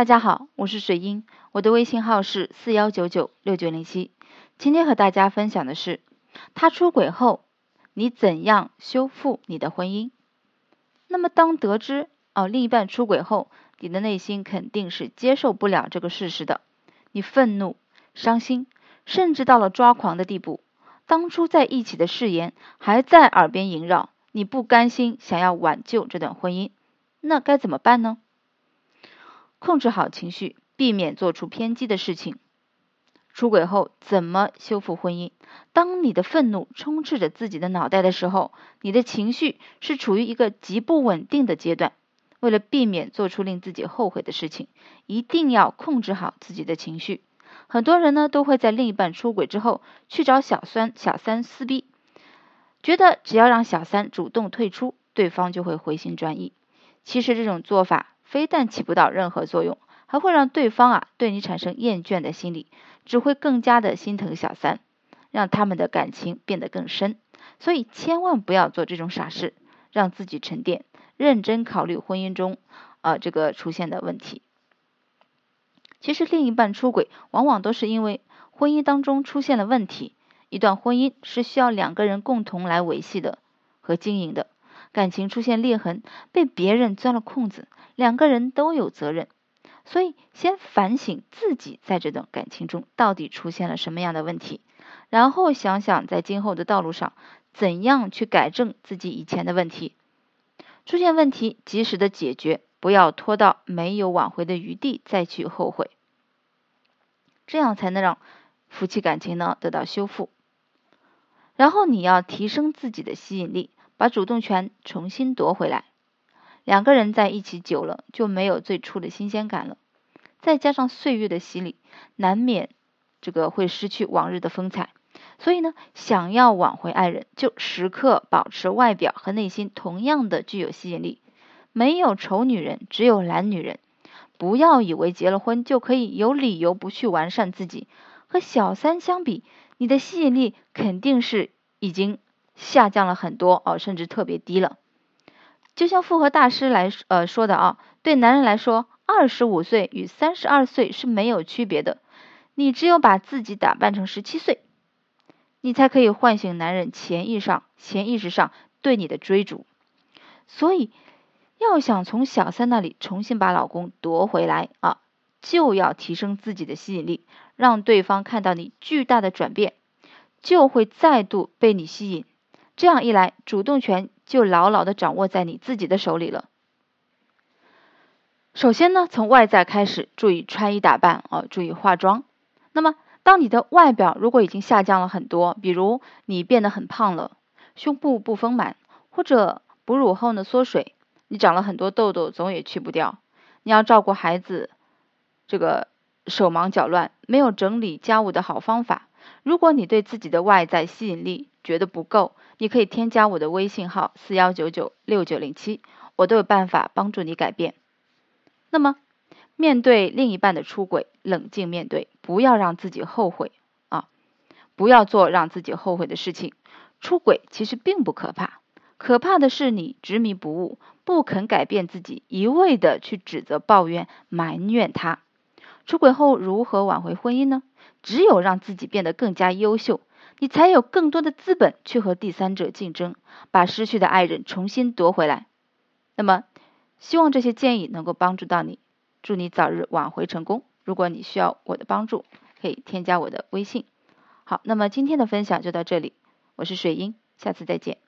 大家好，我是水英，我的微信号是四幺九九六九零七。今天和大家分享的是，他出轨后，你怎样修复你的婚姻？那么当得知哦另一半出轨后，你的内心肯定是接受不了这个事实的，你愤怒、伤心，甚至到了抓狂的地步。当初在一起的誓言还在耳边萦绕，你不甘心，想要挽救这段婚姻，那该怎么办呢？控制好情绪，避免做出偏激的事情。出轨后怎么修复婚姻？当你的愤怒充斥着自己的脑袋的时候，你的情绪是处于一个极不稳定的阶段。为了避免做出令自己后悔的事情，一定要控制好自己的情绪。很多人呢都会在另一半出轨之后去找小三、小三撕逼，觉得只要让小三主动退出，对方就会回心转意。其实这种做法。非但起不到任何作用，还会让对方啊对你产生厌倦的心理，只会更加的心疼小三，让他们的感情变得更深。所以千万不要做这种傻事，让自己沉淀，认真考虑婚姻中啊这个出现的问题。其实另一半出轨，往往都是因为婚姻当中出现了问题。一段婚姻是需要两个人共同来维系的和经营的，感情出现裂痕，被别人钻了空子。两个人都有责任，所以先反省自己在这段感情中到底出现了什么样的问题，然后想想在今后的道路上怎样去改正自己以前的问题。出现问题及时的解决，不要拖到没有挽回的余地再去后悔，这样才能让夫妻感情呢得到修复。然后你要提升自己的吸引力，把主动权重新夺回来。两个人在一起久了，就没有最初的新鲜感了。再加上岁月的洗礼，难免这个会失去往日的风采。所以呢，想要挽回爱人，就时刻保持外表和内心同样的具有吸引力。没有丑女人，只有懒女人。不要以为结了婚就可以有理由不去完善自己。和小三相比，你的吸引力肯定是已经下降了很多哦，甚至特别低了。就像复合大师来呃说的啊，对男人来说，二十五岁与三十二岁是没有区别的。你只有把自己打扮成十七岁，你才可以唤醒男人潜意识上潜意识上对你的追逐。所以，要想从小三那里重新把老公夺回来啊，就要提升自己的吸引力，让对方看到你巨大的转变，就会再度被你吸引。这样一来，主动权。就牢牢的掌握在你自己的手里了。首先呢，从外在开始，注意穿衣打扮啊，注意化妆。那么，当你的外表如果已经下降了很多，比如你变得很胖了，胸部不丰满，或者哺乳后呢缩水，你长了很多痘痘，总也去不掉。你要照顾孩子，这个手忙脚乱，没有整理家务的好方法。如果你对自己的外在吸引力觉得不够，你可以添加我的微信号四幺九九六九零七，我都有办法帮助你改变。那么，面对另一半的出轨，冷静面对，不要让自己后悔啊！不要做让自己后悔的事情。出轨其实并不可怕，可怕的是你执迷不悟，不肯改变自己，一味的去指责、抱怨、埋怨他。出轨后如何挽回婚姻呢？只有让自己变得更加优秀，你才有更多的资本去和第三者竞争，把失去的爱人重新夺回来。那么，希望这些建议能够帮助到你，祝你早日挽回成功。如果你需要我的帮助，可以添加我的微信。好，那么今天的分享就到这里，我是水英，下次再见。